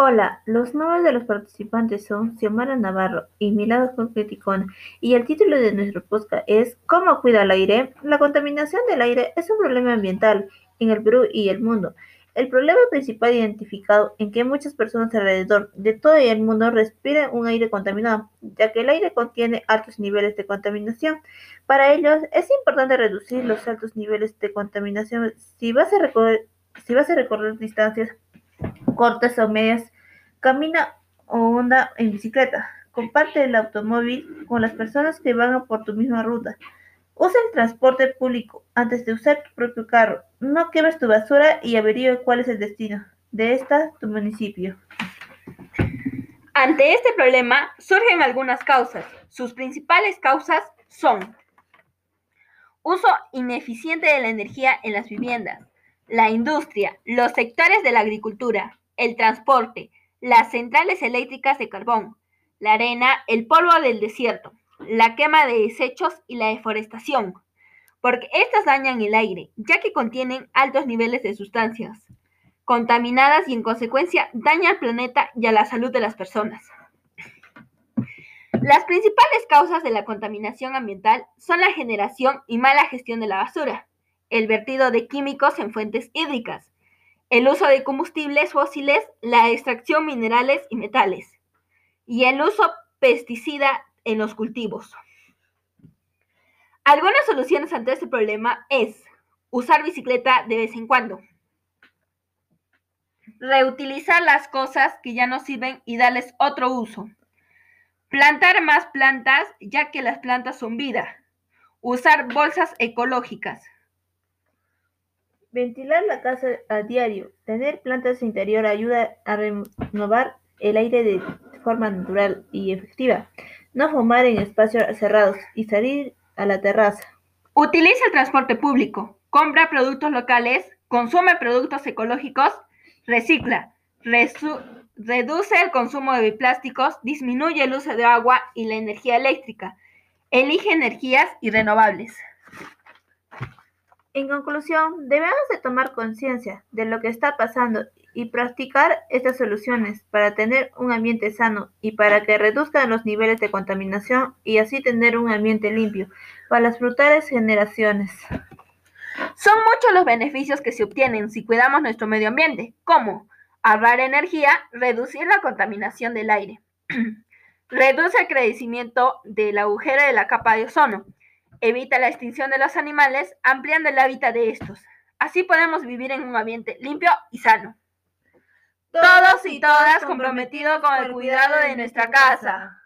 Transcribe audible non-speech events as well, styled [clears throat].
Hola, los nombres de los participantes son Xiomara Navarro y Milagros Concreticona, y el título de nuestro podcast es ¿Cómo cuida el aire? La contaminación del aire es un problema ambiental en el Perú y el mundo. El problema principal identificado en que muchas personas alrededor de todo el mundo respiran un aire contaminado, ya que el aire contiene altos niveles de contaminación. Para ellos es importante reducir los altos niveles de contaminación si vas a recorrer, si vas a recorrer distancias cortas o medias, camina o anda en bicicleta, comparte el automóvil con las personas que van por tu misma ruta. Usa el transporte público antes de usar tu propio carro. No quemes tu basura y averigüe cuál es el destino de esta tu municipio. Ante este problema surgen algunas causas. Sus principales causas son uso ineficiente de la energía en las viviendas, la industria, los sectores de la agricultura, el transporte, las centrales eléctricas de carbón, la arena, el polvo del desierto, la quema de desechos y la deforestación, porque estas dañan el aire, ya que contienen altos niveles de sustancias contaminadas y en consecuencia dañan al planeta y a la salud de las personas. Las principales causas de la contaminación ambiental son la generación y mala gestión de la basura, el vertido de químicos en fuentes hídricas, el uso de combustibles fósiles, la extracción minerales y metales, y el uso pesticida en los cultivos. Algunas soluciones ante este problema es usar bicicleta de vez en cuando, reutilizar las cosas que ya no sirven y darles otro uso, plantar más plantas ya que las plantas son vida, usar bolsas ecológicas, Ventilar la casa a diario. Tener plantas interior ayuda a renovar el aire de forma natural y efectiva. No fumar en espacios cerrados y salir a la terraza. Utiliza el transporte público. Compra productos locales. Consume productos ecológicos. Recicla. reduce el consumo de plásticos. Disminuye el uso de agua y la energía eléctrica. Elige energías y renovables. En conclusión, debemos de tomar conciencia de lo que está pasando y practicar estas soluciones para tener un ambiente sano y para que reduzcan los niveles de contaminación y así tener un ambiente limpio para las futuras generaciones. Son muchos los beneficios que se obtienen si cuidamos nuestro medio ambiente, como ahorrar energía, reducir la contaminación del aire, [clears throat] reduce el crecimiento del agujero de la capa de ozono, Evita la extinción de los animales, ampliando el hábitat de estos. Así podemos vivir en un ambiente limpio y sano. Todos y todas comprometidos con el cuidado de nuestra casa.